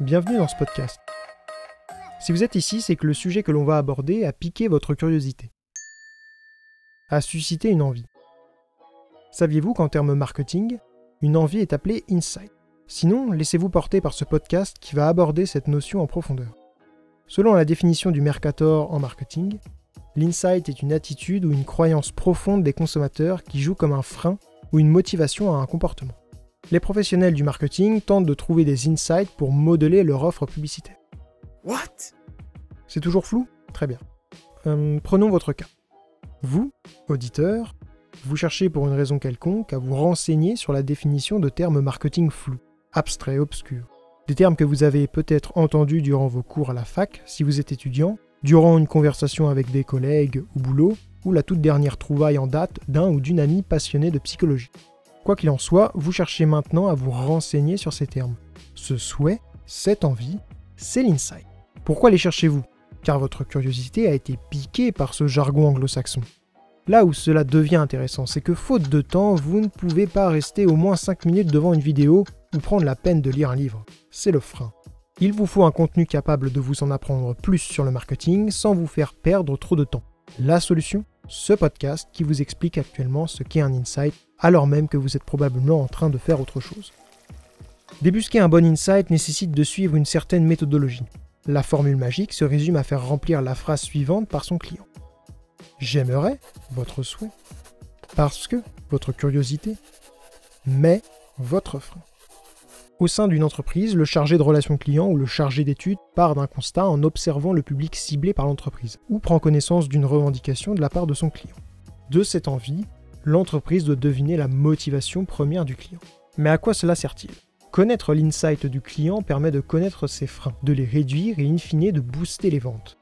bienvenue dans ce podcast. Si vous êtes ici, c'est que le sujet que l'on va aborder a piqué votre curiosité, a suscité une envie. Saviez-vous qu'en termes marketing, une envie est appelée insight? Sinon, laissez-vous porter par ce podcast qui va aborder cette notion en profondeur. Selon la définition du Mercator en marketing, l'insight est une attitude ou une croyance profonde des consommateurs qui joue comme un frein ou une motivation à un comportement. Les professionnels du marketing tentent de trouver des insights pour modeler leur offre publicitaire. What? C'est toujours flou? Très bien. Euh, prenons votre cas. Vous, auditeur, vous cherchez pour une raison quelconque à vous renseigner sur la définition de termes marketing flous, abstraits, obscurs. Des termes que vous avez peut-être entendus durant vos cours à la fac si vous êtes étudiant, durant une conversation avec des collègues au boulot, ou la toute dernière trouvaille en date d'un ou d'une amie passionnée de psychologie. Quoi qu'il en soit, vous cherchez maintenant à vous renseigner sur ces termes. Ce souhait, cette envie, c'est l'insight. Pourquoi les cherchez-vous? Car votre curiosité a été piquée par ce jargon anglo-saxon. Là où cela devient intéressant, c'est que faute de temps, vous ne pouvez pas rester au moins 5 minutes devant une vidéo ou prendre la peine de lire un livre. C'est le frein. Il vous faut un contenu capable de vous en apprendre plus sur le marketing sans vous faire perdre trop de temps. La solution? Ce podcast qui vous explique actuellement ce qu'est un insight alors même que vous êtes probablement en train de faire autre chose. Débusquer un bon insight nécessite de suivre une certaine méthodologie. La formule magique se résume à faire remplir la phrase suivante par son client. J'aimerais, votre souhait, parce que, votre curiosité, mais, votre frein. Au sein d'une entreprise, le chargé de relations clients ou le chargé d'études part d'un constat en observant le public ciblé par l'entreprise, ou prend connaissance d'une revendication de la part de son client. De cette envie, l'entreprise doit deviner la motivation première du client. Mais à quoi cela sert-il? Connaître l'insight du client permet de connaître ses freins, de les réduire et in fine de booster les ventes.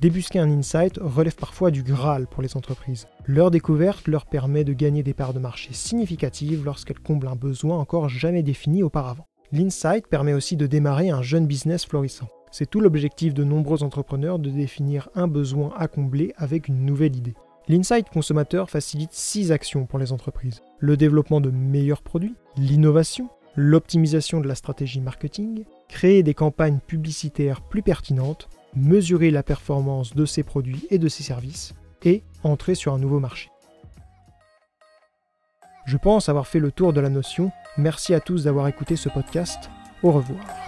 Débusquer un insight relève parfois du Graal pour les entreprises. Leur découverte leur permet de gagner des parts de marché significatives lorsqu'elles comblent un besoin encore jamais défini auparavant. L'insight permet aussi de démarrer un jeune business florissant. C'est tout l'objectif de nombreux entrepreneurs de définir un besoin à combler avec une nouvelle idée. L'insight consommateur facilite six actions pour les entreprises. Le développement de meilleurs produits, l'innovation, l'optimisation de la stratégie marketing, créer des campagnes publicitaires plus pertinentes, mesurer la performance de ses produits et de ses services, et entrer sur un nouveau marché. Je pense avoir fait le tour de la notion. Merci à tous d'avoir écouté ce podcast. Au revoir.